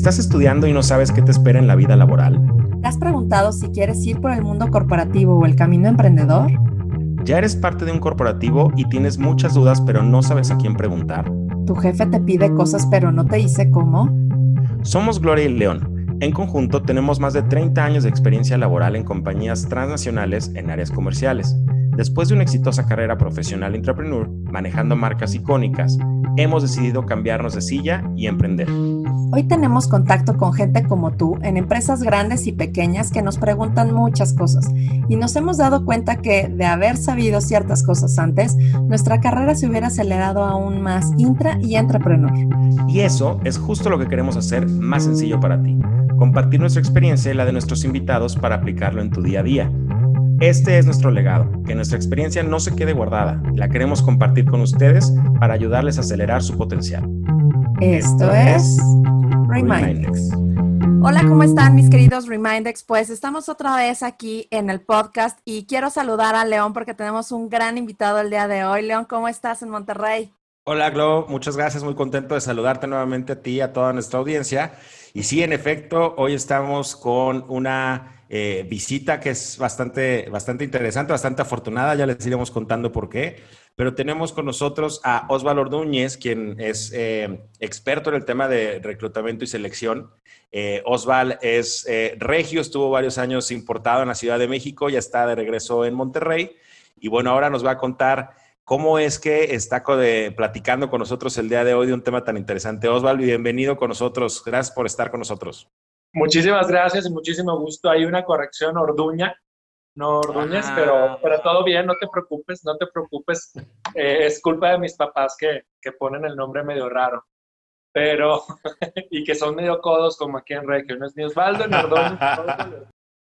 ¿Estás estudiando y no sabes qué te espera en la vida laboral? ¿Te has preguntado si quieres ir por el mundo corporativo o el camino emprendedor? ¿Ya eres parte de un corporativo y tienes muchas dudas pero no sabes a quién preguntar? ¿Tu jefe te pide cosas pero no te dice cómo? Somos Gloria y León. En conjunto tenemos más de 30 años de experiencia laboral en compañías transnacionales en áreas comerciales. Después de una exitosa carrera profesional entrepreneur, manejando marcas icónicas, hemos decidido cambiarnos de silla y emprender. Hoy tenemos contacto con gente como tú en empresas grandes y pequeñas que nos preguntan muchas cosas y nos hemos dado cuenta que de haber sabido ciertas cosas antes, nuestra carrera se hubiera acelerado aún más intra y entrepreneur. Y eso es justo lo que queremos hacer más sencillo para ti, compartir nuestra experiencia y la de nuestros invitados para aplicarlo en tu día a día. Este es nuestro legado, que nuestra experiencia no se quede guardada, la queremos compartir con ustedes para ayudarles a acelerar su potencial. Esto es Remindex. Hola, ¿cómo están mis queridos Remindex? Pues estamos otra vez aquí en el podcast y quiero saludar a León porque tenemos un gran invitado el día de hoy. León, ¿cómo estás en Monterrey? Hola, Glo, muchas gracias, muy contento de saludarte nuevamente a ti y a toda nuestra audiencia. Y sí, en efecto, hoy estamos con una eh, visita que es bastante, bastante interesante, bastante afortunada, ya les iremos contando por qué pero tenemos con nosotros a Osvaldo Ordúñez, quien es eh, experto en el tema de reclutamiento y selección. Eh, Osval es regio, estuvo varios años importado en la Ciudad de México, ya está de regreso en Monterrey. Y bueno, ahora nos va a contar cómo es que está platicando con nosotros el día de hoy de un tema tan interesante. Osvaldo, bienvenido con nosotros. Gracias por estar con nosotros. Muchísimas gracias y muchísimo gusto. Hay una corrección, Orduña no Ordóñez, pero, pero todo bien, no te preocupes, no te preocupes. Eh, es culpa de mis papás que, que, ponen el nombre medio raro, pero, y que son medio codos como aquí en Regio, no es ni Osvaldo ni Ordóñez.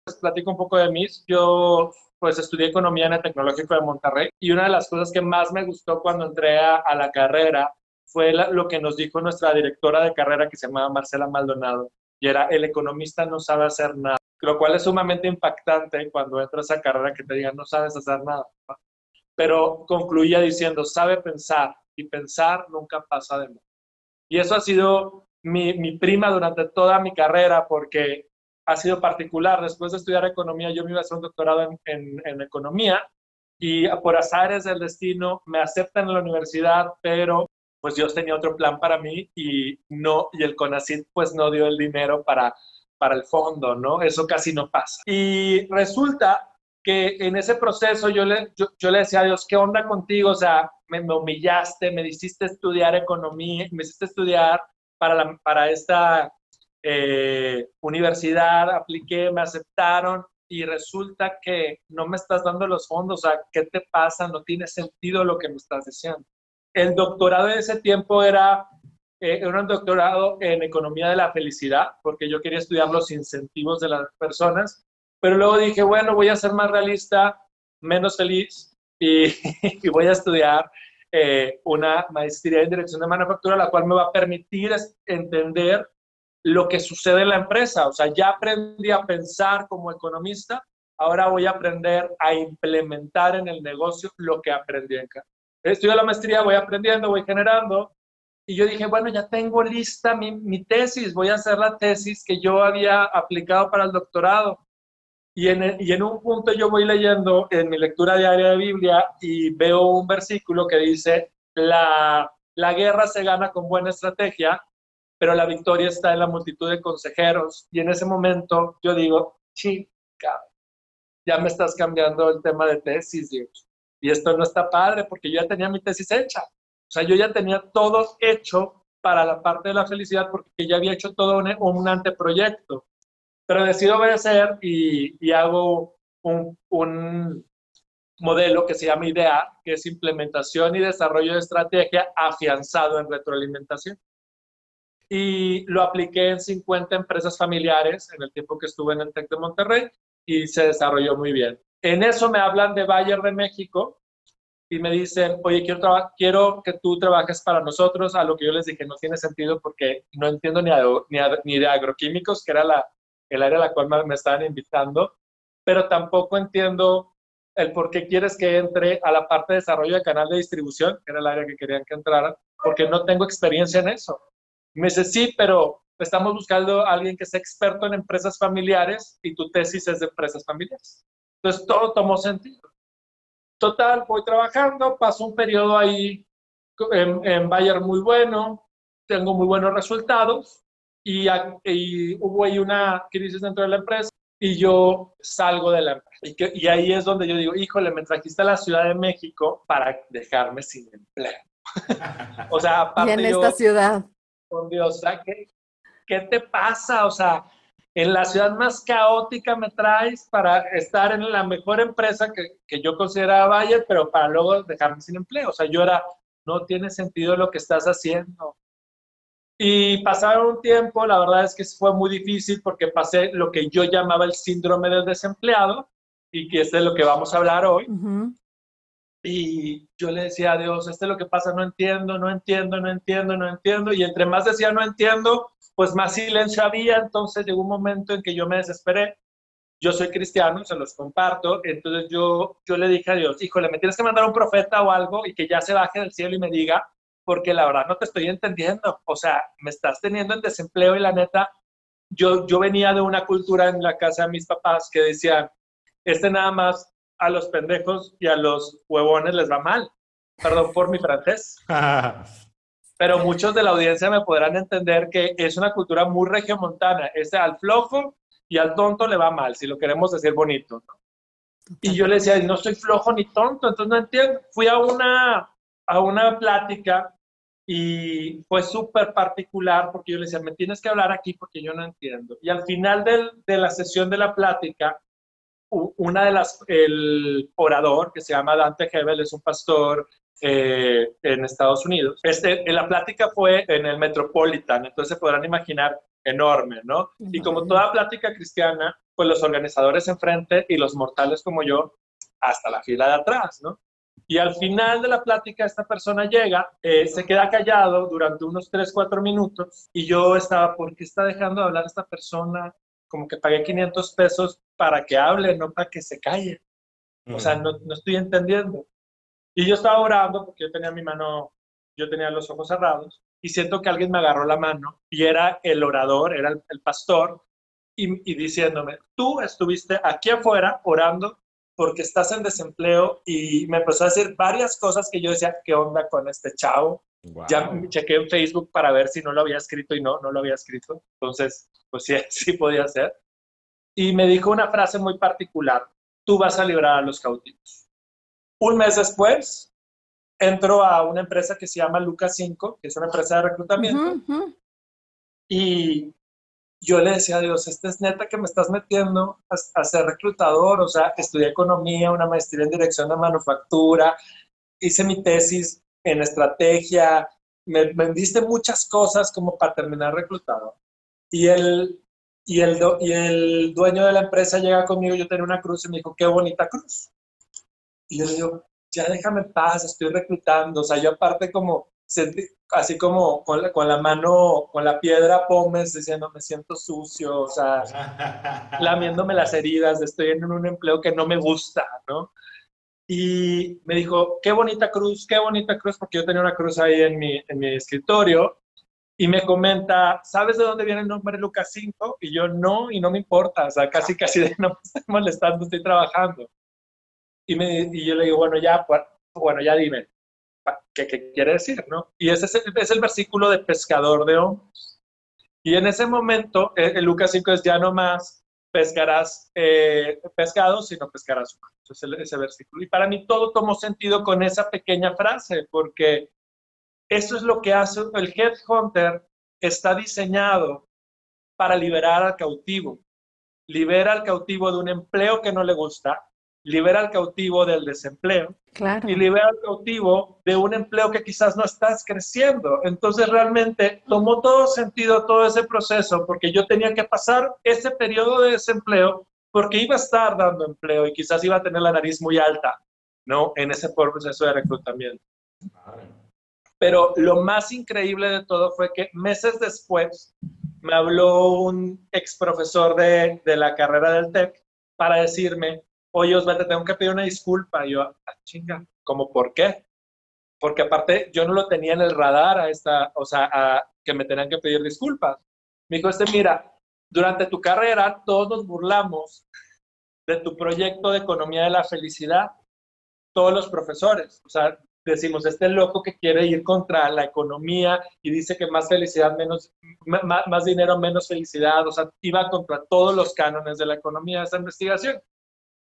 pues platico un poco de mí. Yo pues estudié economía en el Tecnológico de Monterrey y una de las cosas que más me gustó cuando entré a, a la carrera fue lo que nos dijo nuestra directora de carrera que se llamaba Marcela Maldonado y era el economista no sabe hacer nada lo cual es sumamente impactante cuando entras a carrera que te digan no sabes hacer nada. Pero concluía diciendo, sabe pensar y pensar nunca pasa de moda. Y eso ha sido mi, mi, prima durante toda mi carrera porque ha sido particular. Después de estudiar economía, yo me iba a hacer un doctorado en, en, en economía y por azares del destino me aceptan en la universidad, pero pues Dios tenía otro plan para mí y no y el CONACYT pues no dio el dinero para para el fondo, ¿no? Eso casi no pasa. Y resulta que en ese proceso yo le, yo, le decía a Dios, ¿qué onda contigo? O sea, me, humillaste, me hiciste estudiar economía, me hiciste estudiar para, la, para esta eh, universidad, apliqué, me aceptaron y resulta que no me estás dando los fondos, o sea, ¿qué te pasa? No tiene sentido lo que me estás diciendo. El doctorado de ese tiempo era eh, era un doctorado en economía de la felicidad, porque yo quería estudiar los incentivos de las personas, pero luego dije, bueno, voy a ser más realista, menos feliz y, voy a estudiar eh, una maestría en dirección de manufactura, la cual me va a permitir entender lo que sucede en la empresa. O sea, ya aprendí a pensar como economista, ahora voy a aprender a implementar en el negocio lo que aprendí en casa. Estudio la maestría, voy aprendiendo, voy generando, y yo dije, bueno, ya tengo lista mi, mi, tesis, voy a hacer la tesis que yo había aplicado para el doctorado. Y en, y en un punto yo voy leyendo en mi lectura diaria de Biblia y veo un versículo que dice, la, la guerra se gana con buena estrategia, pero la victoria está en la multitud de consejeros. Y en ese momento yo digo, chica, ya me estás cambiando el tema de tesis, Dios. Y esto no está padre porque yo ya tenía mi tesis hecha. O sea, yo ya tenía todo hecho para la parte de la felicidad porque ya había hecho todo un, anteproyecto. Pero decido obedecer y, y hago un, un, modelo que se llama IDEA, que es implementación y desarrollo de estrategia afianzado en retroalimentación. Y lo apliqué en 50 empresas familiares en el tiempo que estuve en el TEC de Monterrey y se desarrolló muy bien. En eso me hablan de Bayer de México, y me dicen, oye, quiero, quiero que tú trabajes para nosotros, a lo que yo les dije, no tiene sentido porque no entiendo ni, ni, de agroquímicos, que era la, el área a la cual me, me estaban invitando, pero tampoco entiendo el por qué quieres que entre a la parte de desarrollo de canal de distribución, que era el área que querían que entrara, porque no tengo experiencia en eso. Me dice, sí, pero estamos buscando a alguien que sea experto en empresas familiares y tu tesis es de empresas familiares. Entonces todo tomó sentido. Total, voy trabajando, paso un periodo ahí en, en Bayer muy bueno, tengo muy buenos resultados y, y hubo ahí una crisis dentro de la empresa y yo salgo de la empresa. Y, que, y, ahí es donde yo digo, híjole, me trajiste a la Ciudad de México para dejarme sin empleo. o sea, aparte y en esta ciudad. Con Dios, ¿qué, ¿qué te pasa? O sea, en la ciudad más caótica me traes para estar en la mejor empresa que, que yo consideraba Bayer, pero para luego dejarme sin empleo. O sea, yo era, no tiene sentido lo que estás haciendo. Y pasaron un tiempo, la verdad es que fue muy difícil porque pasé lo que yo llamaba el síndrome del desempleado y que es de lo que vamos a hablar hoy. Y yo le decía a Dios, este es lo que pasa, no entiendo, no entiendo, no entiendo, no entiendo. Y entre más decía no entiendo, pues más silencio había. Entonces llegó un momento en que yo me desesperé. Yo soy cristiano, se los comparto. Entonces yo, yo le dije a Dios, híjole, me tienes que mandar un profeta o algo y que ya se baje del cielo y me diga porque la verdad no te estoy entendiendo. O sea, me estás teniendo en desempleo y la neta, yo, yo venía de una cultura en la casa de mis papás que decían, este nada más a los pendejos y a los huevones les va mal. Perdón por mi francés. Pero muchos de la audiencia me podrán entender que es una cultura muy regiomontana. Este al flojo y al tonto le va mal, si lo queremos decir bonito. Y yo le decía, no soy flojo ni tonto, entonces no entiendo. Fui a una a una plática y fue súper particular porque yo le decía, me tienes que hablar aquí porque yo no entiendo. Y al final de la sesión de la plática, una de las, el orador que se llama Dante Hebel, es un pastor eh, en Estados Unidos. Este, la plática fue en el Metropolitan, entonces se podrán imaginar enorme, ¿no? Y como toda plática cristiana, pues los organizadores enfrente y los mortales como yo hasta la fila de atrás, ¿no? Y al final de la plática esta persona llega, eh, se queda callado durante unos 3, 4 minutos y yo estaba, ¿por qué está dejando de hablar esta persona? Como que pagué 500 pesos para que hable, no para que se calle. O sea, no, no estoy entendiendo. Y yo estaba orando porque yo tenía mi mano, yo tenía los ojos cerrados y siento que alguien me agarró la mano y era el orador, era el, el pastor y, y diciéndome, tú estuviste aquí afuera orando porque estás en desempleo y me empezó a decir varias cosas que yo decía, ¿qué onda con este chavo? Ya chequé en Facebook para ver si no lo había escrito y no, no lo había escrito. Entonces, pues sí, sí podía ser. Y me dijo una frase muy particular, tú vas a librar a los cautivos. Un mes después, entro a una empresa que se llama Lucas 5, que es una empresa de reclutamiento. Y yo le decía a Dios, este es neta que me estás metiendo a, ser reclutador, o sea, estudié economía, una maestría en dirección de manufactura, hice mi tesis en estrategia, me vendiste muchas cosas como para terminar reclutador. Y el, y, el, y el dueño de la empresa llega conmigo, yo tenía una cruz y me dijo, qué bonita cruz. Y yo le digo, ya déjame en paz, estoy reclutando. O sea, yo aparte como así como con la, con la, mano, con la piedra pomes, diciendo me siento sucio, o sea, lamiéndome las heridas, estoy en un empleo que no me gusta, ¿no? Y me dijo, qué bonita cruz, qué bonita cruz, porque yo tenía una cruz ahí en mi, en mi escritorio, y me comenta, ¿sabes de dónde viene el nombre Lucas 5? Y yo, no, y no me importa, o sea, casi, casi no me estoy molestando, estoy trabajando. Y, me, y yo le digo, bueno, ya, pues, bueno, ya dime, ¿qué, quiere decir? ¿no? Y ese es el, es el, versículo de pescador de hombres. Y en ese momento, en, eh, Lucas 5 es ya no más pescarás eh, sino pescarás humanos. Ese versículo. Y para mí todo tomó sentido con esa pequeña frase, porque eso es lo que hace el headhunter, está diseñado para liberar al cautivo. Libera al cautivo de un empleo que no le gusta, libera al cautivo del desempleo y libera al cautivo de un empleo que quizás no estás creciendo. Entonces realmente tomó todo sentido todo ese proceso porque yo tenía que pasar ese periodo de desempleo porque iba a estar dando empleo y quizás iba a tener la nariz muy alta, ¿no? En ese proceso de reclutamiento. Pero lo más increíble de todo fue que meses después me habló un ex profesor de, de la carrera del TEC para decirme, oye Osvaldo, te tengo que pedir una disculpa. Y yo, ah, chinga, ¿cómo por qué? Porque aparte yo no lo tenía en el radar a esta, o sea, a que me tenían que pedir disculpas. Me dijo, este, mira, durante tu carrera todos nos burlamos de tu proyecto de economía de la felicidad, todos los profesores. O sea, decimos, este loco que quiere ir contra la economía y dice que más felicidad, menos, más, dinero, menos felicidad, o sea, iba contra todos los cánones de la economía de esa investigación.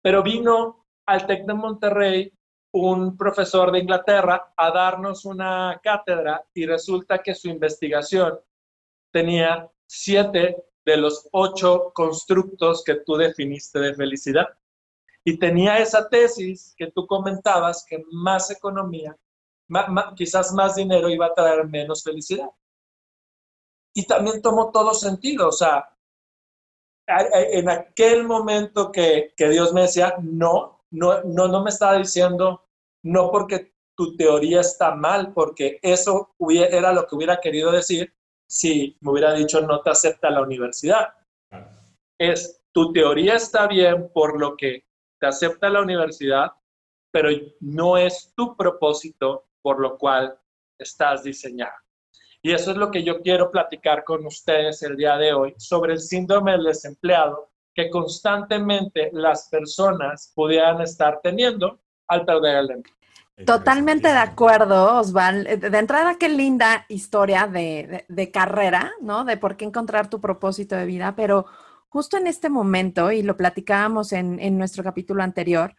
Pero vino al TEC de Monterrey un profesor de Inglaterra a darnos una cátedra y resulta que su investigación tenía siete de los ocho constructos que tú definiste de felicidad. Y tenía esa tesis que tú comentabas que más economía, quizás más dinero iba a traer menos felicidad. Y también tomó todo sentido, o sea, en aquel momento que, que Dios me decía, no, no, no, no me estaba diciendo, no porque tu teoría está mal, porque eso era lo que hubiera querido decir si me hubiera dicho no te acepta la universidad. Es, tu teoría está bien por lo que te acepta la universidad, pero no es tu propósito por lo cual estás diseñado. Y eso es lo que yo quiero platicar con ustedes el día de hoy sobre el síndrome del desempleado que constantemente las personas pudieran estar teniendo al perder el empleo. Totalmente de acuerdo, Osval. Eh, de entrada, qué linda historia de, carrera, ¿no? De por qué encontrar tu propósito de vida, pero justo en este momento, y lo platicábamos en, nuestro capítulo anterior,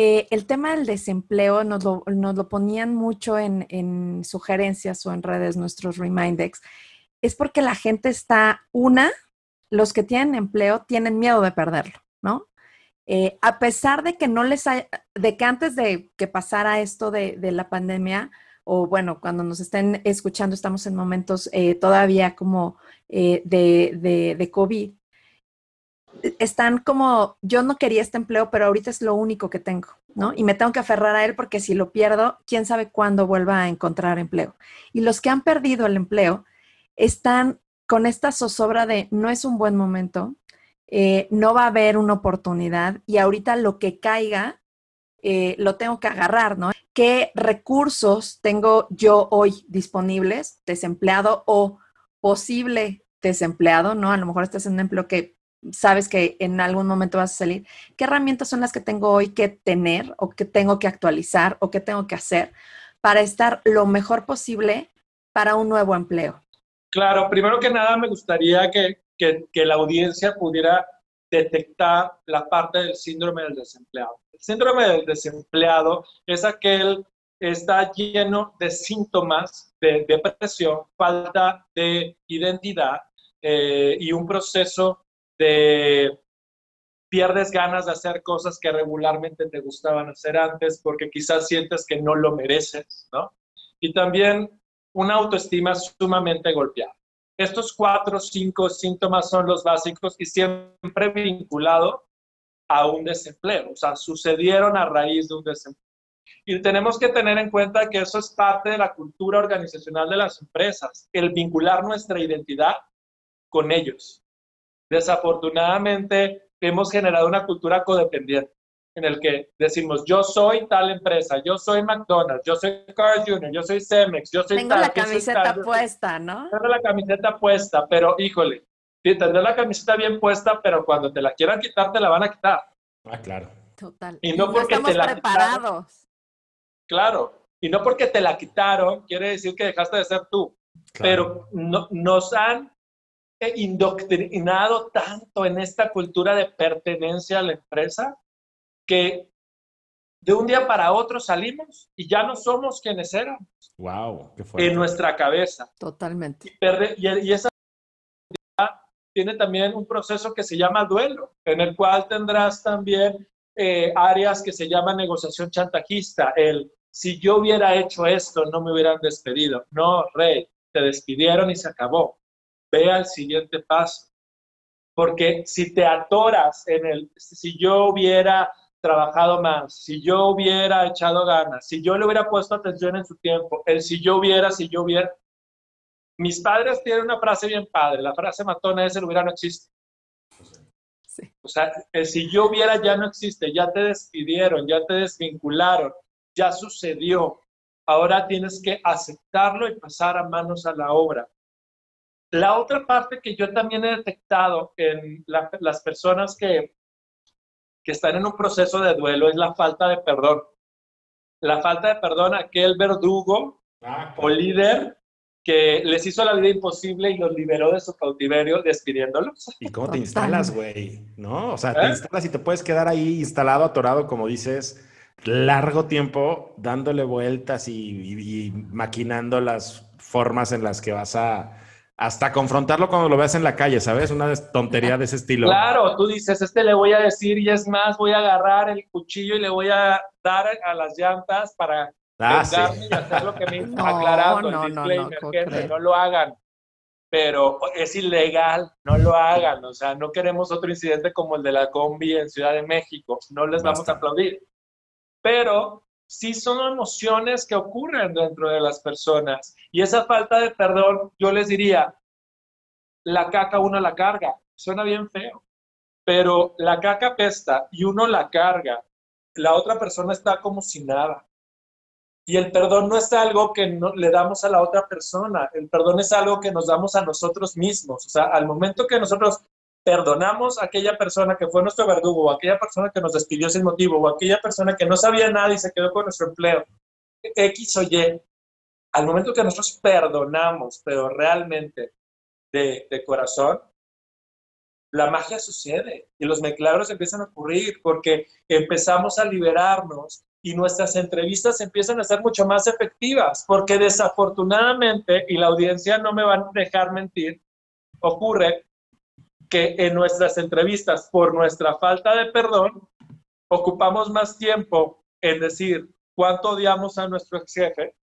eh, el tema del desempleo nos lo, ponían mucho en, en, sugerencias o en redes, nuestros Remindex, es porque la gente está, una, los que tienen empleo tienen miedo de perderlo, ¿no? Eh, a pesar de que no les hay, de que antes de que pasara esto de, la pandemia, o bueno, cuando nos estén escuchando, estamos en momentos eh, todavía como eh, de, de, COVID, están como, yo no quería este empleo, pero ahorita es lo único que tengo, ¿no? Y me tengo que aferrar a él porque si lo pierdo, quién sabe cuándo vuelva a encontrar empleo. Y los que han perdido el empleo están con esta zozobra de no es un buen momento, eh, no va a haber una oportunidad y ahorita lo que caiga eh, lo tengo que agarrar, ¿no? ¿Qué recursos tengo yo hoy disponibles, desempleado o posible desempleado, ¿no? A lo mejor estás en un empleo que sabes que en algún momento vas a salir. ¿Qué herramientas son las que tengo hoy que tener o que tengo que actualizar o que tengo que hacer para estar lo mejor posible para un nuevo empleo? Claro, primero que nada me gustaría que, que, la audiencia pudiera detectar la parte del síndrome del desempleado. El síndrome del desempleado es aquel que está lleno de síntomas de depresión, falta de identidad eh, y un proceso de pierdes ganas de hacer cosas que regularmente te gustaban hacer antes porque quizás sientes que no lo mereces, ¿no? Y también una autoestima sumamente golpeada. Estos cuatro o cinco síntomas son los básicos y siempre vinculado a un desempleo, o sea, sucedieron a raíz de un desempleo. Y tenemos que tener en cuenta que eso es parte de la cultura organizacional de las empresas, el vincular nuestra identidad con ellos. Desafortunadamente, hemos generado una cultura codependiente en el que decimos, yo soy tal empresa, yo soy McDonald's, yo soy Carl Jr., yo soy Cemex, yo soy Tengo la camiseta puesta, ¿no? Tengo la camiseta puesta, pero híjole, tendré la camiseta bien puesta, pero cuando te la quieran quitar, te la van a quitar. Ah, claro. Total. Y no porque te la preparados. claro. Y no porque te la quitaron, quiere decir que dejaste de ser tú. Pero no, nos han indoctrinado tanto en esta cultura de pertenencia a la empresa que de un día para otro salimos y ya no somos quienes éramos. Wow, En nuestra cabeza. Totalmente. Y, esa tiene también un proceso que se llama duelo, en el cual tendrás también eh, áreas que se llama negociación chantajista. El si yo hubiera hecho esto, no me hubieran despedido. No, Rey, te despidieron y se acabó. Ve al siguiente paso. Porque si te atoras en el, si yo hubiera trabajado más, si yo hubiera echado ganas, si yo le hubiera puesto atención en su tiempo, el si yo hubiera, si yo hubiera. Mis padres tienen una frase bien padre, la frase matona es el hubiera no existe. O sea, el si yo hubiera ya no existe, ya te despidieron, ya te desvincularon, ya sucedió. Ahora tienes que aceptarlo y pasar a manos a la obra. La otra parte que yo también he detectado en las personas que, que están en un proceso de duelo es la falta de perdón. La falta de perdón a aquel verdugo ah, o líder que les hizo la vida imposible y los liberó de su cautiverio despidiéndolos. ¿Y cómo te instalas, güey? ¿No? O sea, te ¿Eh? instalas y te puedes quedar ahí instalado, atorado, como dices, largo tiempo, dándole vueltas y, maquinando las formas en las que vas a hasta confrontarlo cuando lo veas en la calle, ¿sabes? Una tontería de ese estilo. Claro, tú dices, este le voy a decir y es más, voy a agarrar el cuchillo y le voy a dar a las llantas para Ah, hacer lo que me no, aclarando no, el disclaimer, no, gente, no lo hagan. Pero es ilegal, no lo hagan. O sea, no queremos otro incidente como el de la combi en Ciudad de México. No les vamos a aplaudir. Pero sí son emociones que ocurren dentro de las personas. Y esa falta de perdón, yo les diría, la caca uno la carga. Suena bien feo. Pero la caca pesta y uno la carga. La otra persona está como si nada. Y el perdón no es algo que no, le damos a la otra persona, el perdón es algo que nos damos a nosotros mismos. O sea, al momento que nosotros perdonamos a aquella persona que fue nuestro verdugo, o aquella persona que nos despidió sin motivo, o aquella persona que no sabía nada y se quedó con nuestro empleo, X o Y, al momento que nosotros perdonamos, pero realmente de, de corazón, la magia sucede y los milagros empiezan a ocurrir porque empezamos a liberarnos y nuestras entrevistas empiezan a ser mucho más efectivas, porque desafortunadamente, y la audiencia no me va a dejar mentir, ocurre que en nuestras entrevistas, por nuestra falta de perdón, ocupamos más tiempo en decir cuánto odiamos a nuestro ex jefe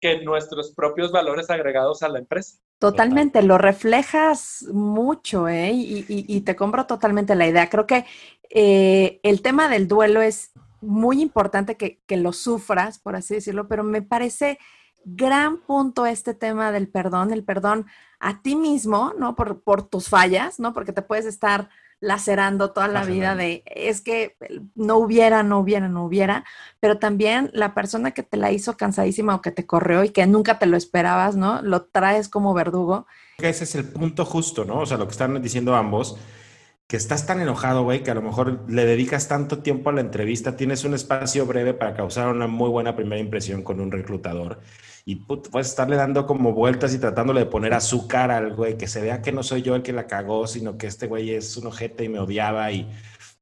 que nuestros propios valores agregados a la empresa. Totalmente, lo reflejas mucho, ¿eh? Y, te compro totalmente la idea. Creo que eh, el tema del duelo es muy importante que, lo sufras, por así decirlo, pero me parece gran punto este tema del perdón, el perdón a ti mismo, ¿no? Por, por tus fallas, ¿no? Porque te puedes estar lacerando toda la vida de es que no hubiera, no hubiera, no hubiera, pero también la persona que te la hizo cansadísima o que te corrió y que nunca te lo esperabas, ¿no? Lo traes como verdugo. Ese es el punto justo, ¿no? O sea, lo que están diciendo ambos que estás tan enojado, güey, que a lo mejor le dedicas tanto tiempo a la entrevista, tienes un espacio breve para causar una muy buena primera impresión con un reclutador y puedes estarle dando como vueltas y tratándole de poner azúcar al güey, que se vea que no soy yo el que la cagó, sino que este güey es un ojete y me odiaba y,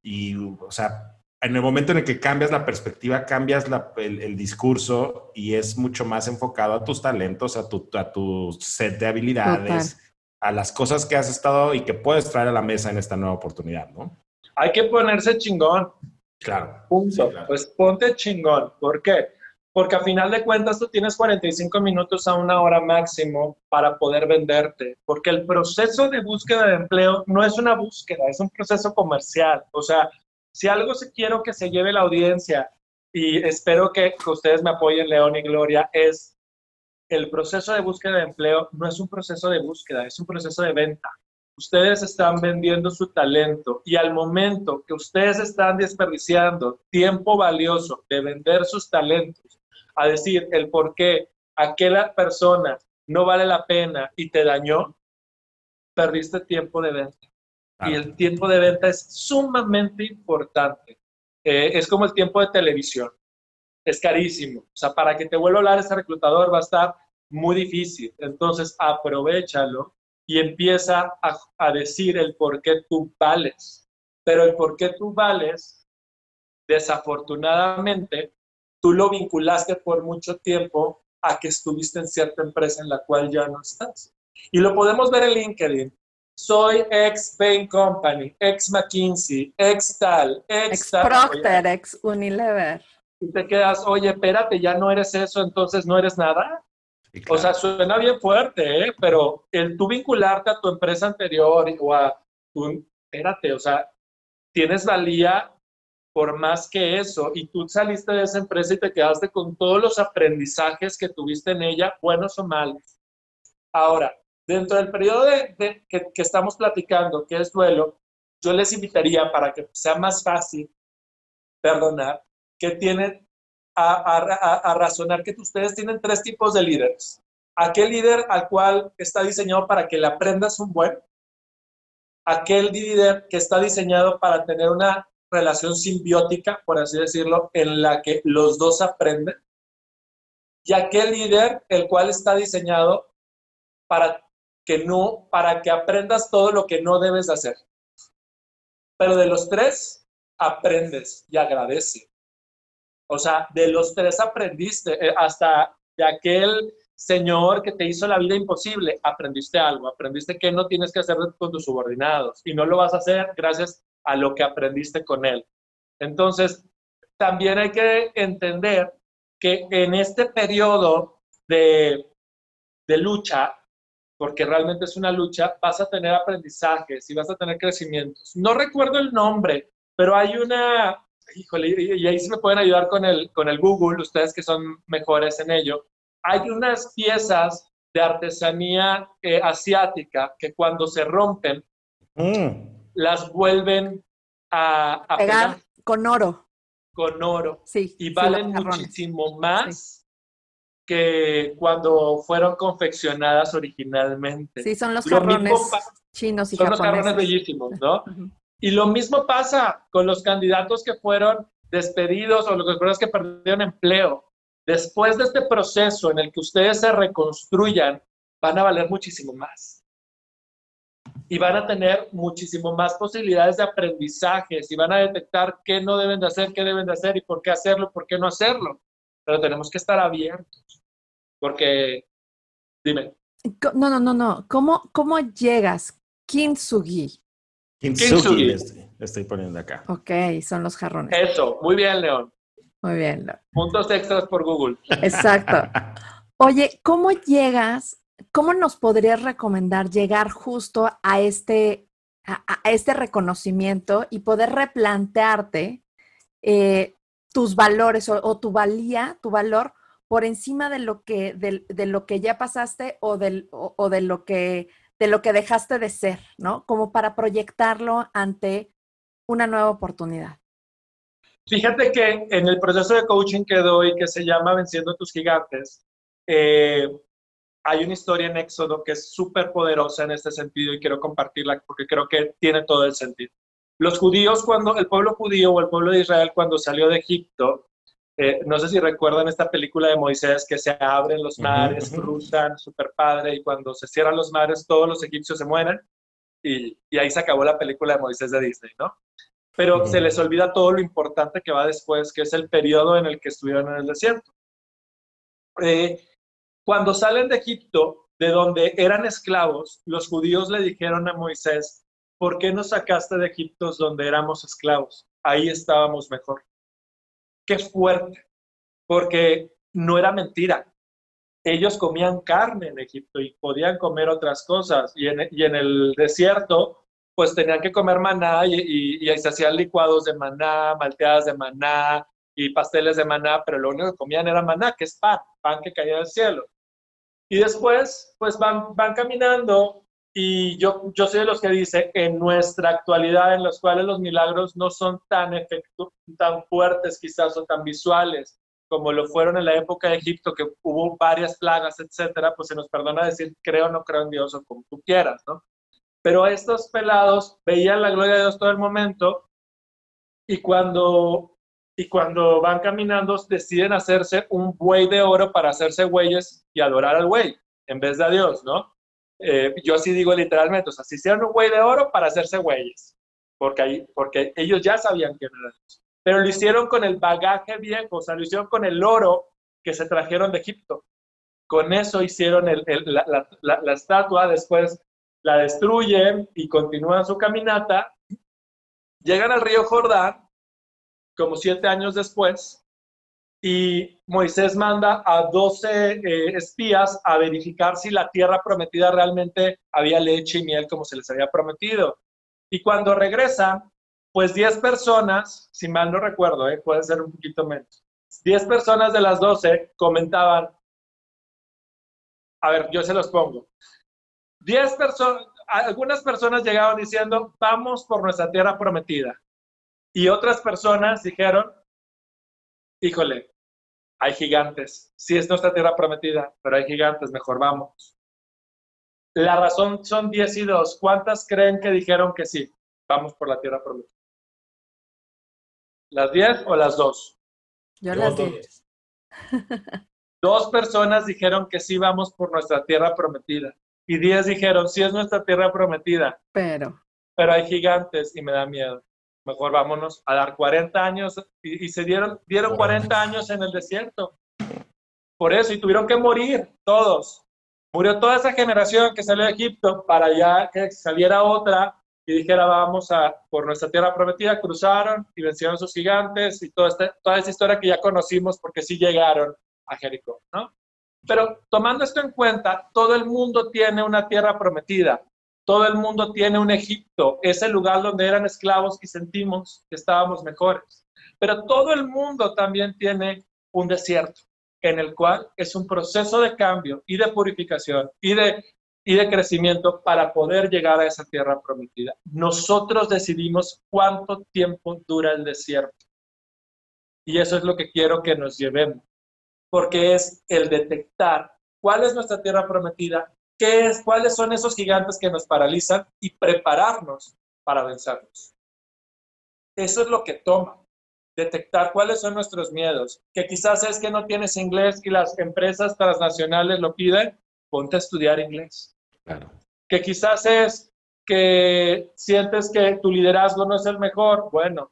y o sea, en el momento en el que cambias la perspectiva, cambias el, discurso y es mucho más enfocado a tus talentos, a tu, a tu set de habilidades a las cosas que has estado y que puedes traer a la mesa en esta nueva oportunidad, ¿no? Hay que ponerse chingón. Claro. Punto. Pues ponte chingón. ¿Por qué? Porque a final de cuentas tú tienes 45 minutos a una hora máximo para poder venderte. Porque el proceso de búsqueda de empleo no es una búsqueda, es un proceso comercial. O sea, si algo se quiero que se lleve la audiencia y espero que, que ustedes me apoyen, León y Gloria, es el proceso de búsqueda de empleo no es un proceso de búsqueda, es un proceso de venta. Ustedes están vendiendo su talento y al momento que ustedes están desperdiciando tiempo valioso de vender sus talentos, a decir el por qué aquella persona no vale la pena y te dañó, perdiste tiempo de venta. Y el tiempo de venta es sumamente importante. Eh, es como el tiempo de televisión es carísimo. O sea, para que te vuelva a hablar ese reclutador va a estar muy difícil. Entonces, aprovechalo y empieza a, decir el por qué tú vales. Pero el por qué tú vales, desafortunadamente, tú lo vinculaste por mucho tiempo a que estuviste en cierta empresa en la cual ya no estás. Y lo podemos ver en LinkedIn. Soy ex Bain Company, ex McKinsey, ex tal, ex, ex Procter, ex Unilever y te quedas, oye, espérate, ya no eres eso, entonces no eres nada. O sea, suena bien fuerte, ¿eh? pero el tú vincularte a tu empresa anterior o a tu, espérate, o sea, tienes valía por más que eso y tú saliste de esa empresa y te quedaste con todos los aprendizajes que tuviste en ella, buenos o malos. Ahora, dentro del periodo de, que, que estamos platicando, que es duelo, yo les invitaría para que sea más fácil perdonar, que tienen a, razonar que ustedes tienen tres tipos de líderes. aquel líder al cual está diseñado para que le aprendas un buen, aquel líder que está diseñado para tener una relación simbiótica, por así decirlo, en la que los dos aprenden, y aquel líder el cual está diseñado para que no, para que aprendas todo lo que no debes hacer. Pero de los tres, aprendes y agradece. O sea, de los tres aprendiste, eh, hasta de aquel señor que te hizo la vida imposible, aprendiste algo, aprendiste que no tienes que hacer con tus subordinados y no lo vas a hacer gracias a lo que aprendiste con él. Entonces, también hay que entender que en este periodo de, de lucha, porque realmente es una lucha, vas a tener aprendizajes y vas a tener crecimientos. No recuerdo el nombre, pero hay una, híjole, y ahí sí me pueden ayudar con el, con el Google, ustedes que son mejores en ello. Hay unas piezas de artesanía eh, asiática que cuando se rompen, mm. Las vuelven a, pegar, con oro. Con oro. Sí. Y valen muchísimo más que cuando fueron confeccionadas originalmente. Sí, son los jarrones chinos y Son los jarrones bellísimos, ¿no? Y lo mismo pasa con los candidatos que fueron despedidos o los que perdieron empleo. Después de este proceso en el que ustedes se reconstruyan, van a valer muchísimo más. Y van a tener muchísimo más posibilidades de aprendizajes y van a detectar qué no deben de hacer, qué deben de hacer y por qué hacerlo, por qué no hacerlo. Pero tenemos que estar abiertos. Porque, dime. No, no, no, no. ¿Cómo, cómo llegas? Kintsugi. Kintsugi, estoy, poniendo acá. Ok, son los jarrones. Eso, muy bien, León. Muy bien. León. Puntos extras por Google. Exacto. Oye, ¿cómo llegas? ¿Cómo nos podrías recomendar llegar justo a este, a, este reconocimiento y poder replantearte eh, tus valores o, o, tu valía, tu valor por encima de lo que, de, lo que ya pasaste o, del, o, de, lo que, de lo que dejaste de ser, ¿no? Como para proyectarlo ante una nueva oportunidad. Fíjate que en el proceso de coaching que doy, que se llama Venciendo tus gigantes, eh, hay una historia en Éxodo que es súper poderosa en este sentido y quiero compartirla porque creo que tiene todo el sentido. Los judíos, cuando el pueblo judío o el pueblo de Israel, cuando salió de Egipto, eh, no sé si recuerdan esta película de Moisés que se abren los mares, cruzan, super padre, y cuando se cierran los mares todos los egipcios se mueren y, ahí se acabó la película de Moisés de Disney, ¿no? Pero se les olvida todo lo importante que va después, que es el periodo en el que estuvieron en el desierto. Eh, cuando salen de Egipto, de donde eran esclavos, los judíos le dijeron a Moisés, ¿por qué nos sacaste de Egipto donde éramos esclavos? Ahí estábamos mejor qué fuerte, porque no era mentira. Ellos comían carne en Egipto y podían comer otras cosas. Y en, el desierto, pues tenían que comer maná y, y, se hacían licuados de maná, malteadas de maná y pasteles de maná, pero lo único que comían era maná, que es pan, pan que caía del cielo. Y después, pues van, van caminando y yo, yo soy de los que dice, en nuestra actualidad, en los cuales los milagros no son tan, efecto, tan fuertes quizás o tan visuales como lo fueron en la época de Egipto, que hubo varias plagas, etcétera, pues se nos perdona decir creo o no creo en Dios o como tú quieras, ¿no? Pero estos pelados veían la gloria de Dios todo el momento y cuando, y cuando van caminando deciden hacerse un buey de oro para hacerse güeyes y adorar al güey en vez de a Dios, ¿no? Eh, yo así digo literalmente, o sea, se hicieron un güey de oro para hacerse güeyes, porque, ahí, porque ellos ya sabían quién era Dios. Pero lo hicieron con el bagaje viejo, o sea, lo hicieron con el oro que se trajeron de Egipto. Con eso hicieron la, la estatua, después la destruyen y continúan su caminata. Llegan al río Jordán, como siete años después, y Moisés manda a 12 eh, espías a verificar si la tierra prometida realmente había leche y miel como se les había prometido. Y cuando regresan, pues 10 personas, si mal no recuerdo, eh, puede ser un poquito menos, 10 personas de las 12 comentaban, a ver, yo se los pongo, 10 personas, algunas personas llegaban diciendo, vamos por nuestra tierra prometida. Y otras personas dijeron, híjole, hay gigantes. Sí es nuestra tierra prometida, pero hay gigantes, mejor vamos. La razón son 10 y 2. ¿Cuántas creen que dijeron que sí? Vamos por la tierra prometida. ¿Las 10 o las 2? Yo las 10. Dos personas dijeron que sí vamos por nuestra tierra prometida. Y 10 dijeron, sí es nuestra tierra prometida. Pero. Pero hay gigantes y me da miedo. Mejor vámonos a dar 40 años. Y, se dieron, dieron 40 años en el desierto. Por eso, y tuvieron que morir todos. Murió toda esa generación que salió de Egipto para ya que saliera otra y dijera vamos a por nuestra tierra prometida, cruzaron y vencieron a sus gigantes y toda, esta, toda esa historia que ya conocimos porque sí llegaron a Jericó, ¿no? Pero tomando esto en cuenta, todo el mundo tiene una tierra prometida, todo el mundo tiene un Egipto, ese lugar donde eran esclavos y sentimos que estábamos mejores. Pero todo el mundo también tiene un desierto en el cual es un proceso de cambio y de purificación y de, y de crecimiento para poder llegar a esa tierra prometida. Nosotros decidimos cuánto tiempo dura el desierto. Y eso es lo que quiero que nos llevemos, porque es el detectar cuál es nuestra tierra prometida, qué es, cuáles son esos gigantes que nos paralizan y prepararnos para vencerlos. Eso es lo que toma detectar cuáles son nuestros miedos, que quizás es que no tienes inglés y las empresas transnacionales lo piden, ponte a estudiar inglés. Claro. Que quizás es que sientes que tu liderazgo no es el mejor, bueno,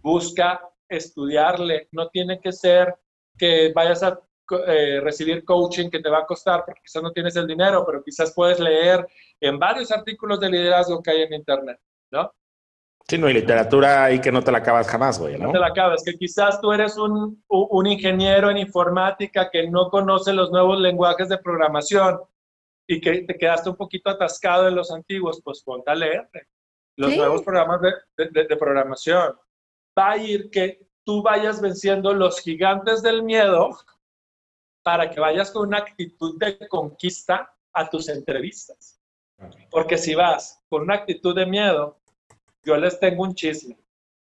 busca estudiarle, no tiene que ser que vayas a eh, recibir coaching que te va a costar porque quizás no tienes el dinero, pero quizás puedes leer en varios artículos de liderazgo que hay en Internet, ¿no? Sí, no, hay literatura ahí que no te la acabas jamás, güey, ¿no? No te la acabas, que quizás tú eres un, un ingeniero en informática que no conoce los nuevos lenguajes de programación y que te quedaste un poquito atascado en los antiguos, pues ponte a leer los nuevos programas de, de, de, programación. Va a ir que tú vayas venciendo los gigantes del miedo para que vayas con una actitud de conquista a tus entrevistas. Porque si vas con una actitud de miedo, yo les tengo un chisme.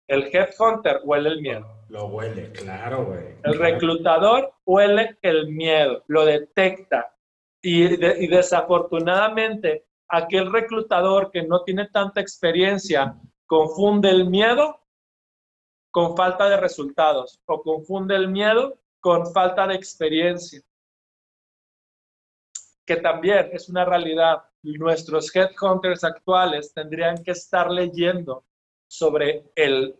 El headhunter huele el miedo. Lo huele, claro, güey. El reclutador huele el miedo, lo detecta. Y, y, desafortunadamente, aquel reclutador que no tiene tanta experiencia confunde el miedo con falta de resultados o confunde el miedo con falta de experiencia. Que también es una realidad nuestros headhunters actuales tendrían que estar leyendo sobre el,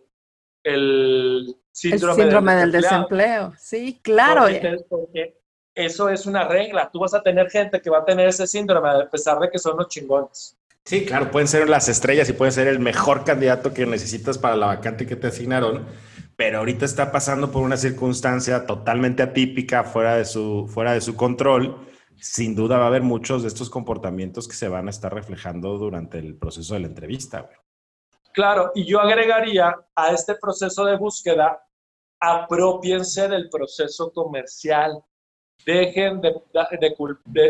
el síndrome, del, desempleo. Sí, claro. Porque, eso es una regla. Tú vas a tener gente que va a tener ese síndrome a pesar de que son los chingones. Sí, claro, pueden ser las estrellas y pueden ser el mejor candidato que necesitas para la vacante que te asignaron, pero ahorita está pasando por una circunstancia totalmente atípica, fuera de su, fuera de su control sin duda va a haber muchos de estos comportamientos que se van a estar reflejando durante el proceso de la entrevista. Claro, y yo agregaría a este proceso de búsqueda, apropiense del proceso comercial. Dejen de,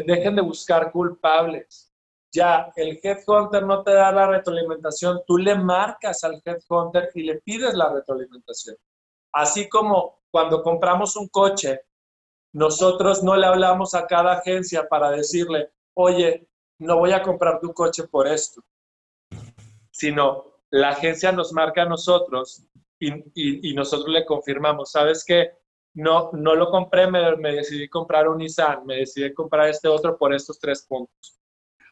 dejen de buscar culpables. Ya, el headhunter no te da la retroalimentación, tú le marcas al headhunter y le pides la retroalimentación. Así como cuando compramos un coche, nosotros no le hablamos a cada agencia para decirle, oye, no voy a comprar tu coche por esto, sino la agencia nos marca a nosotros y, nosotros le confirmamos, ¿sabes qué? No, no lo compré, me, decidí comprar un Nissan, me decidí comprar este otro por estos tres puntos.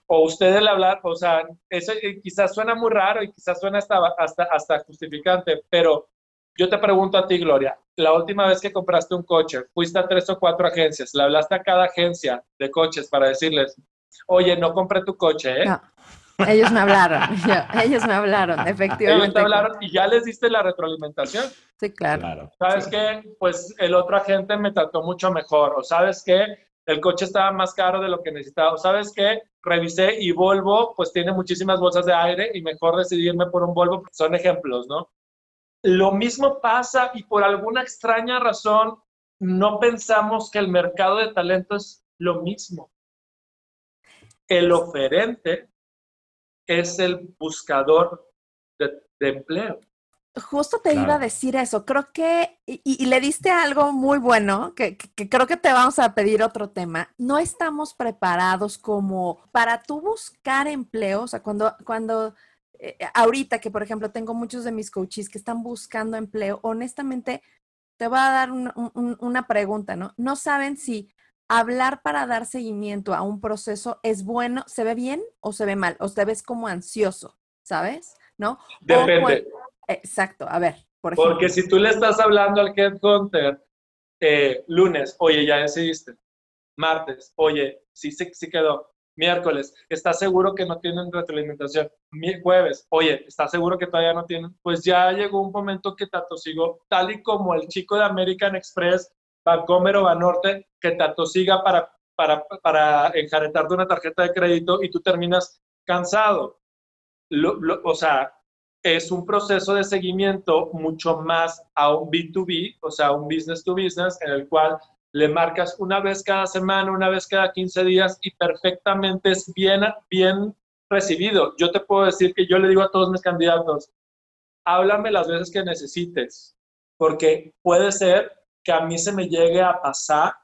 O ustedes le hablan, o sea, eso eh, quizás suena muy raro y quizás suena hasta, hasta, hasta justificante, pero yo te pregunto a ti, Gloria, la última vez que compraste un coche, fuiste a tres o cuatro agencias, le hablaste a cada agencia de coches para decirles, oye, no compré tu coche, ¿eh? No, ellos me hablaron, ellos me hablaron, efectivamente. Ellos te hablaron y ya les diste la retroalimentación. Sí, claro. ¿Sabes qué? Pues el otro agente me trató mucho mejor, o ¿sabes qué? El coche estaba más caro de lo que necesitaba, ¿sabes qué? Revisé y Volvo, pues tiene muchísimas bolsas de aire y mejor decidirme por un Volvo, son ejemplos, ¿no? Lo mismo pasa y por alguna extraña razón no pensamos que el mercado de talento es lo mismo. El oferente es el buscador de, empleo. Justo te iba a decir eso. Creo que, y, le diste algo muy bueno, que, creo que te vamos a pedir otro tema. No estamos preparados como para tú buscar empleo, o sea, cuando, cuando eh, ahorita que, por ejemplo, tengo muchos de mis coaches que están buscando empleo, honestamente, te voy a dar una pregunta, ¿no? No saben si hablar para dar seguimiento a un proceso es bueno, se ve bien o se ve mal, o te ves como ansioso, ¿sabes? ¿No? Depende. Exacto, a ver, por ejemplo. Porque si tú le estás hablando al headhunter eh, lunes, oye, ya decidiste. Martes, oye, sí, sí, sí quedó. Miércoles, ¿estás seguro que no tienen retroalimentación? Jueves, oye, ¿estás seguro que todavía no tienen? Pues ya llegó un momento que te atosigo, tal y como el chico de American Express Bancomer o Banorte que te atosiga para, para, para enjaretarte una tarjeta de crédito y tú terminas cansado. o sea, es un proceso de seguimiento mucho más a un B2B, o sea, un business to business, en el cual le marcas una vez cada semana, una vez cada 15 días y perfectamente es bien, bien recibido. Yo te puedo decir que yo le digo a todos mis candidatos, háblame las veces que necesites, porque puede ser que a mí se me llegue a pasar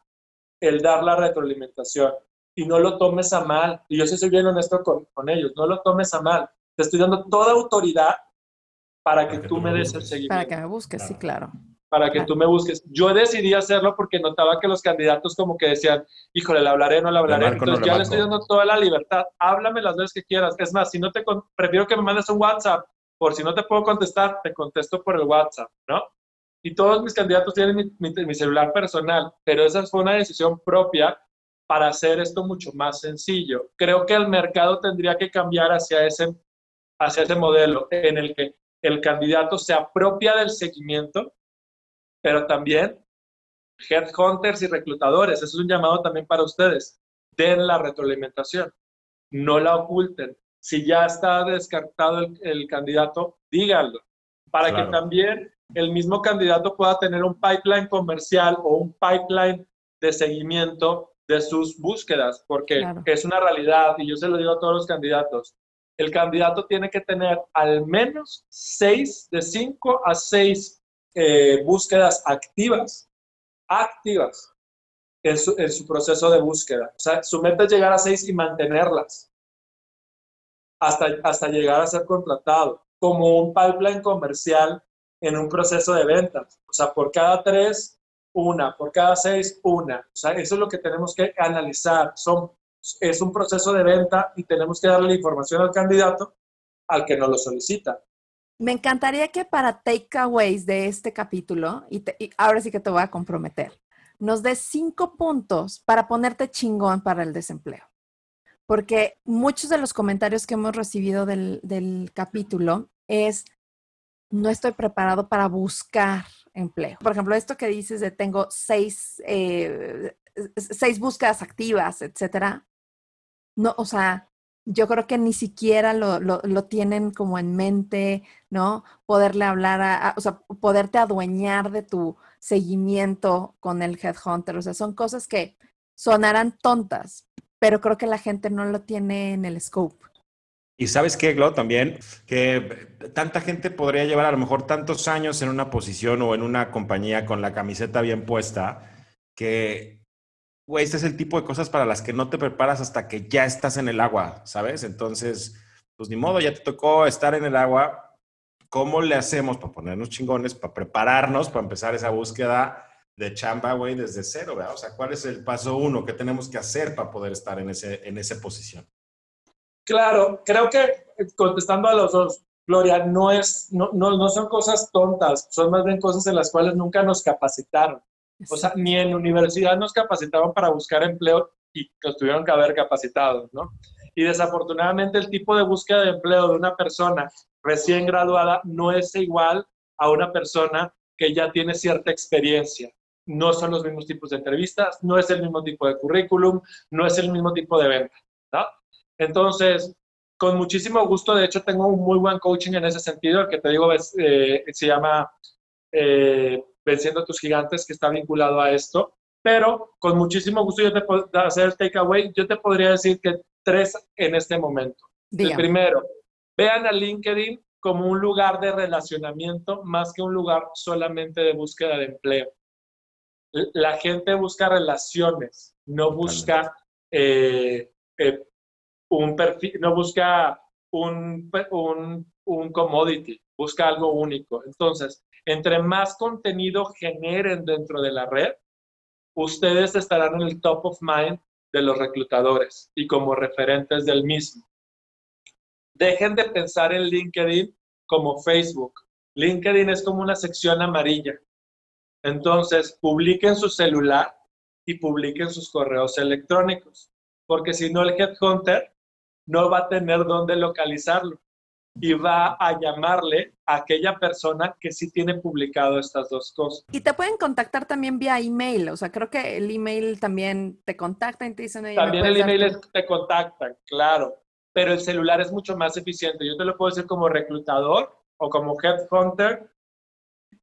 el dar la retroalimentación y no lo tomes a mal. Y yo sí soy bien honesto con, con ellos, no lo tomes a mal. Te estoy dando toda autoridad para que, tú, me des el seguimiento. Para que me busques, sí, claro. Para que tú me busques. Yo decidí hacerlo porque notaba que los candidatos como que decían, híjole, le hablaré, no le hablaré. Entonces ya le estoy dando toda la libertad. Háblame las veces que quieras. Es más, si no te, prefiero que me mandes un WhatsApp. Por si no te puedo contestar, te contesto por el WhatsApp, ¿no? y todos mis candidatos tienen mi, celular personal, pero esa fue una decisión propia para hacer esto mucho más sencillo. Creo que el mercado tendría que cambiar hacia ese, hacia ese modelo en el que el candidato se apropia del seguimiento, pero también headhunters y reclutadores, eso es un llamado también para ustedes, den la retroalimentación, no la oculten. Si ya está descartado el, candidato, díganlo, para que también el mismo candidato pueda tener un pipeline comercial o un pipeline de seguimiento de sus búsquedas, porque es una realidad y yo se lo digo a todos los candidatos. El candidato tiene que tener al menos seis, de cinco a seis eh, búsquedas activas, activas en su, en su proceso de búsqueda. O sea, su meta es llegar a seis y mantenerlas hasta, hasta llegar a ser contratado, como un pipeline comercial en un proceso de ventas. O sea, por cada tres, una, por cada seis, una. O sea, eso es lo que tenemos que analizar. Son, es un proceso de venta y tenemos que darle la información al candidato al que nos lo solicita. Me encantaría que para takeaways de este capítulo, y, ahora sí que te voy a comprometer, nos des cinco puntos para ponerte chingón para el desempleo. Porque muchos de los comentarios que hemos recibido del, del capítulo es, no estoy preparado para buscar empleo. Por ejemplo, esto que dices de tengo seis, eh, seis búsquedas activas, etcétera. No, o sea, yo creo que ni siquiera lo, lo, tienen como en mente, ¿no? Poderle hablar a, o sea, poderte adueñar de tu seguimiento con el headhunter. O sea, son cosas que sonarán tontas, pero creo que la gente no lo tiene en el scope. Y sabes qué, Glo, también, que tanta gente podría llevar a lo mejor tantos años en una posición o en una compañía con la camiseta bien puesta, que, güey, este es el tipo de cosas para las que no te preparas hasta que ya estás en el agua, ¿sabes? Entonces, pues ni modo, ya te tocó estar en el agua. ¿Cómo le hacemos para ponernos chingones, para prepararnos, para empezar esa búsqueda de chamba, güey, desde cero, ¿verdad? O sea, ¿cuál es el paso uno que tenemos que hacer para poder estar en, ese, en esa posición? Claro, creo que eh, contestando a los dos, Gloria, no, es, no, no, no son cosas tontas, son más bien cosas en las cuales nunca nos capacitaron. O sea, ni en universidad nos capacitaban para buscar empleo y nos tuvieron que haber capacitado, ¿no? Y desafortunadamente el tipo de búsqueda de empleo de una persona recién graduada no es igual a una persona que ya tiene cierta experiencia. No son los mismos tipos de entrevistas, no es el mismo tipo de currículum, no es el mismo tipo de venta, ¿no? Entonces, con muchísimo gusto, de hecho, tengo un muy buen coaching en ese sentido, el que te digo es, eh, se llama eh, Venciendo tus gigantes, que está vinculado a esto. Pero con muchísimo gusto yo te puedo hacer el takeaway. Yo te podría decir que tres en este momento. El primero, vean a LinkedIn como un lugar de relacionamiento más que un lugar solamente de búsqueda de empleo. La gente busca relaciones, no busca eh, eh, un perfil, no busca un, un, un commodity, busca algo único. Entonces, entre más contenido generen dentro de la red, ustedes estarán en el top of mind de los reclutadores y como referentes del mismo. Dejen de pensar en LinkedIn como Facebook. LinkedIn es como una sección amarilla. Entonces, publiquen su celular y publiquen sus correos electrónicos, porque si no el headhunter no va a tener dónde localizarlo y va a llamarle a aquella persona que sí tiene publicado estas dos cosas. Y te pueden contactar también vía email, o sea, creo que el email también te contacta y te dicen... También el email te contactan, claro, pero el celular es mucho más eficiente. Yo te lo puedo decir como reclutador o como headhunter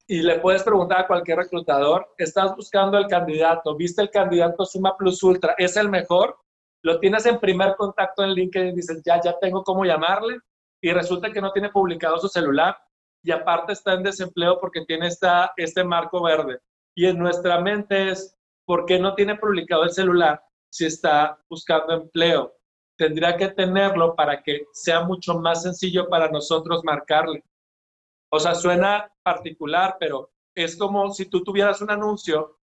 y le puedes preguntar a cualquier reclutador, estás buscando el candidato, viste el candidato Suma Plus Ultra, ¿es el mejor? Lo tienes en primer contacto en LinkedIn y dices, ya, ya tengo cómo llamarle y resulta que no tiene publicado su celular y aparte está en desempleo porque tiene esta, este marco verde. Y en nuestra mente es, ¿por qué no tiene publicado el celular si está buscando empleo? Tendría que tenerlo para que sea mucho más sencillo para nosotros marcarle. O sea, suena particular, pero es como si tú tuvieras un anuncio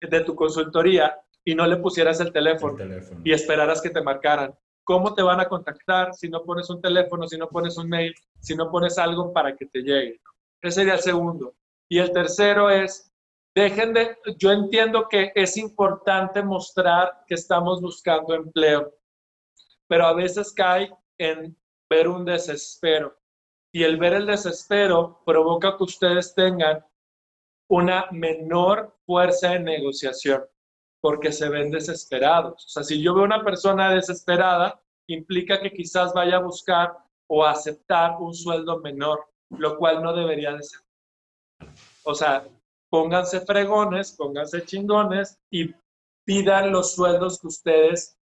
de tu consultoría y no le pusieras el teléfono, el teléfono. y esperaras que te marcaran. ¿Cómo te van a contactar si no pones un teléfono, si no pones un mail, si no pones algo para que te llegue? Ese sería el segundo. Y el tercero es, dejen de, yo entiendo que es importante mostrar que estamos buscando empleo, pero a veces cae en ver un desespero. Y el ver el desespero provoca que ustedes tengan una menor fuerza de negociación porque se ven desesperados. O sea, si yo veo una persona desesperada, implica que quizás vaya a buscar o aceptar un sueldo menor, lo cual no debería de ser. O sea, pónganse fregones, pónganse chingones y pidan los sueldos que ustedes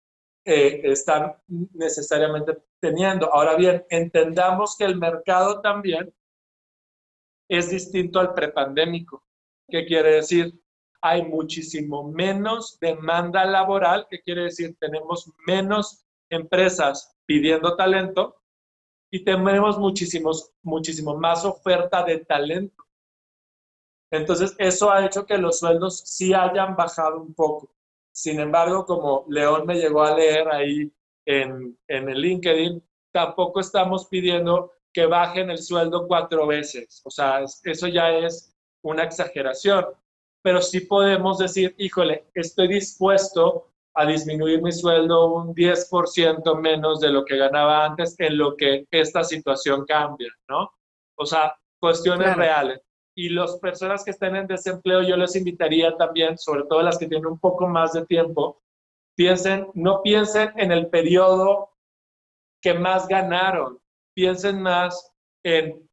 eh, están necesariamente teniendo. Ahora bien, entendamos que el mercado también es distinto al prepandémico. ¿Qué quiere decir? Hay muchísimo menos demanda laboral, que quiere decir tenemos menos empresas pidiendo talento y tenemos muchísimos, muchísimo más oferta de talento. Entonces, eso ha hecho que los sueldos sí hayan bajado un poco. Sin embargo, como León me llegó a leer ahí en, en el LinkedIn, tampoco estamos pidiendo que bajen el sueldo cuatro veces. O sea, eso ya es una exageración pero sí podemos decir, híjole, estoy dispuesto a disminuir mi sueldo un 10% menos de lo que ganaba antes en lo que esta situación cambia, ¿no? O sea, cuestiones reales. Y las personas que estén en desempleo, yo les invitaría también, sobre todo las que tienen un poco más de tiempo, piensen, no piensen en el periodo que más ganaron, piensen más en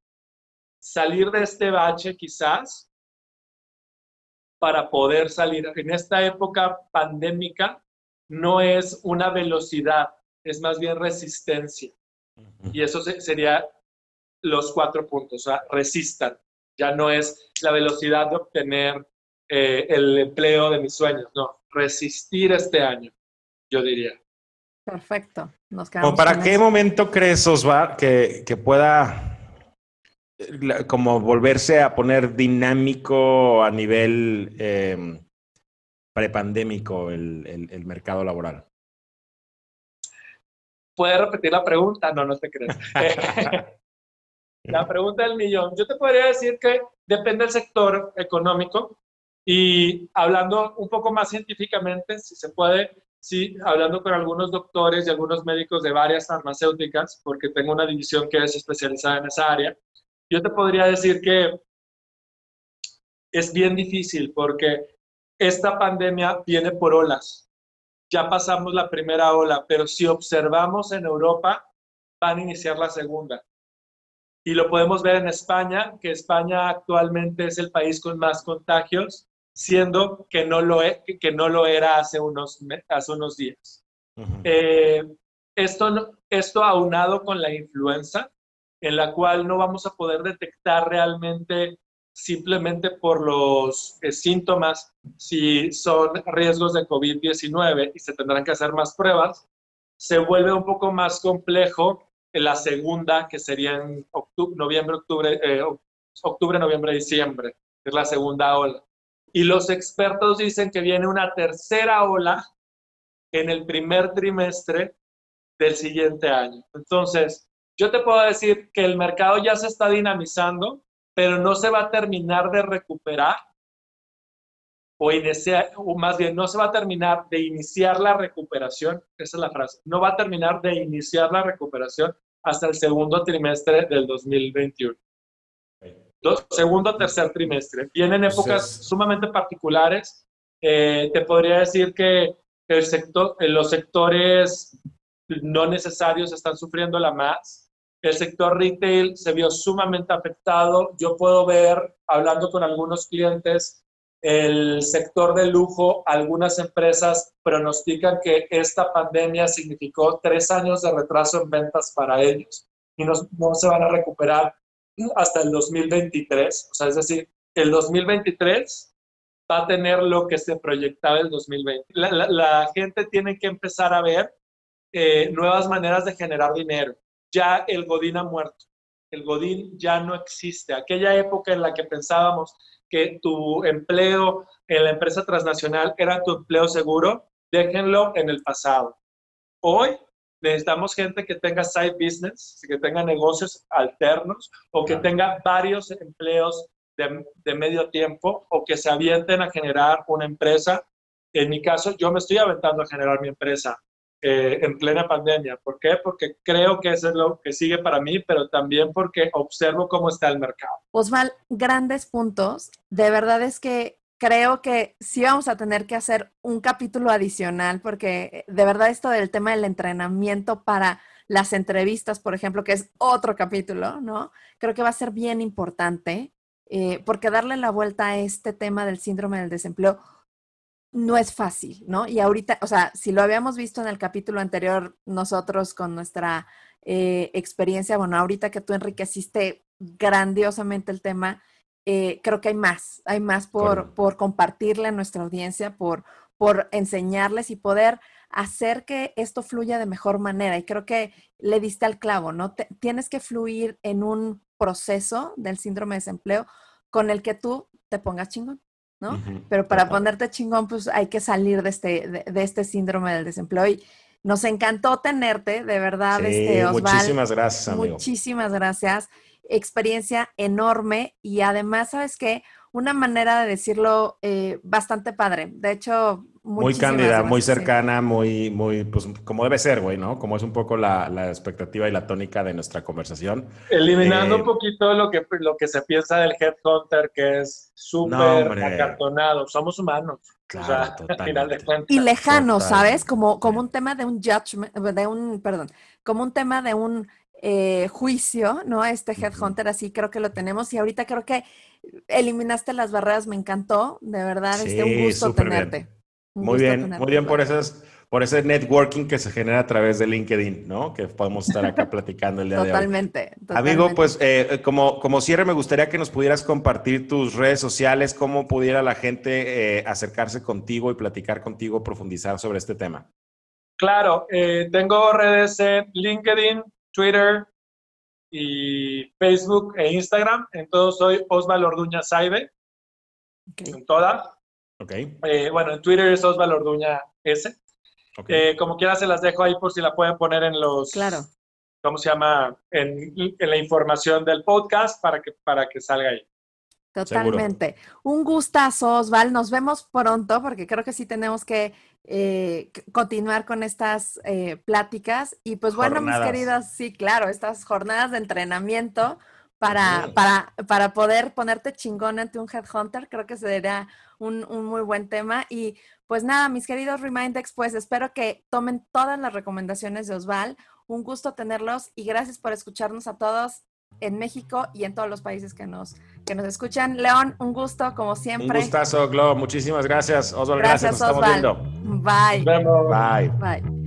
salir de este bache quizás para poder salir. En esta época pandémica no es una velocidad, es más bien resistencia. Y eso sería los cuatro puntos, o sea, resistan. Ya no es la velocidad de obtener eh, el empleo de mis sueños, no, resistir este año, yo diría. Perfecto. Nos ¿Para qué momento crees, Osvar, que, que pueda como volverse a poner dinámico a nivel eh, prepandémico el, el, mercado laboral? ¿Puedes repetir la pregunta? No, no te crees. la pregunta del millón. Yo te podría decir que depende del sector económico y hablando un poco más científicamente, si se puede, sí, hablando con algunos doctores y algunos médicos de varias farmacéuticas, porque tengo una división que es especializada en esa área, yo te podría decir que es bien difícil porque esta pandemia viene por olas. Ya pasamos la primera ola, pero si observamos en Europa, van a iniciar la segunda. Y lo podemos ver en España, que España actualmente es el país con más contagios, siendo que no lo, e, que no lo era hace unos, hace unos días. Eh, esto, esto aunado con la influenza, en la cual no vamos a poder detectar realmente simplemente por los eh, síntomas si son riesgos de COVID-19 y se tendrán que hacer más pruebas, se vuelve un poco más complejo en la segunda, que sería en octubre, noviembre, octubre, eh, octubre, noviembre, diciembre, es la segunda ola. Y los expertos dicen que viene una tercera ola en el primer trimestre del siguiente año. Entonces, yo te puedo decir que el mercado ya se está dinamizando, pero no se va a terminar de recuperar o, iniciar, o más bien no se va a terminar de iniciar la recuperación, esa es la frase, no va a terminar de iniciar la recuperación hasta el segundo trimestre del 2021. segundo o tercer trimestre. Vienen épocas sumamente particulares. Eh, te podría decir que el sector, los sectores no necesarios están sufriendo la más. El sector retail se vio sumamente afectado. Yo puedo ver, hablando con algunos clientes, el sector de lujo, algunas empresas pronostican que esta pandemia significó tres años de retraso en ventas para ellos y no, no se van a recuperar hasta el 2023. O sea, es decir, el 2023 va a tener lo que se proyectaba el 2020. La, la, gente tiene que empezar a ver eh, nuevas maneras de generar dinero ya el Godín ha muerto. El Godín ya no existe. Aquella época en la que pensábamos que tu empleo en la empresa transnacional era tu empleo seguro, déjenlo en el pasado. Hoy necesitamos gente que tenga side business, que tenga negocios alternos o que tenga varios empleos de, de, medio tiempo o que se avienten a generar una empresa. En mi caso, yo me estoy aventando a generar mi empresa eh, en plena pandemia. ¿Por qué? Porque creo que eso es lo que sigue para mí, pero también porque observo cómo está el mercado. Osval, grandes puntos. De verdad es que creo que sí vamos a tener que hacer un capítulo adicional, porque de verdad esto del tema del entrenamiento para las entrevistas, por ejemplo, que es otro capítulo, ¿no? Creo que va a ser bien importante, eh, porque darle la vuelta a este tema del síndrome del desempleo no es fácil, ¿no? Y ahorita, o sea, si lo habíamos visto en el capítulo anterior, nosotros con nuestra eh, experiencia, bueno, ahorita que tú enriqueciste grandiosamente el tema, eh, creo que hay más, hay más por, por compartirle a nuestra audiencia, por, por enseñarles y poder hacer que esto fluya de mejor manera. Y creo que le diste al clavo, ¿no? tienes que fluir en un proceso del síndrome de desempleo con el que tú te pongas chingón. ¿No? Pero para ponerte chingón, pues hay que salir de este, de, este síndrome del desempleo. Y nos encantó tenerte, de verdad, este Muchísimas gracias, amigo. Muchísimas gracias. Experiencia enorme y además, ¿sabes qué? Una manera de decirlo eh, bastante padre. De hecho, muy cándida, muy cercana, muy, muy, pues como debe ser, güey, ¿no? Como es un poco la, la expectativa y la tónica de nuestra conversación. Eliminando un eh, poquito lo que, lo que se piensa del headhunter, que es súper acartonado. Somos humanos. Claro, o y lejano, ¿sabes? Como, como un tema de un judgment, de un, perdón, como un tema de un eh, juicio, ¿no? Este headhunter, así creo que lo tenemos. Y ahorita creo que eliminaste las barreras, me encantó, de verdad, es este, un gusto tenerte. Muy bien, muy bien por esas, por ese networking que se genera a través de LinkedIn, ¿no? Que podemos estar acá platicando el día totalmente, de hoy. Totalmente. Amigo, pues eh, como, como cierre me gustaría que nos pudieras compartir tus redes sociales, cómo pudiera la gente eh, acercarse contigo y platicar contigo, profundizar sobre este tema. Claro, eh, tengo redes en LinkedIn, Twitter y Facebook e Instagram. En todo soy Osvaldo Orduña Saibe. En todas. Eh, bueno, en Twitter es Osvaldo Orduña S. Eh, como quiera se las dejo ahí por si la pueden poner en los... Claro. ¿Cómo se llama? En, la información del podcast para que, para que salga ahí. Totalmente. Un gustazo, Osval. Nos vemos pronto porque creo que sí tenemos que eh, continuar con estas pláticas. Y pues bueno, mis queridas, sí, claro, estas jornadas de entrenamiento para, para, para poder ponerte chingón ante un headhunter, creo que sería un, un, muy buen tema. Y pues nada, mis queridos Remindex, pues espero que tomen todas las recomendaciones de Osval. Un gusto tenerlos y gracias por escucharnos a todos en México y en todos los países que nos, que nos escuchan. León, un gusto como siempre. Un gustazo, Glo. Muchísimas gracias. Osval, gracias. Nos estamos viendo. Bye. Bye. Bye.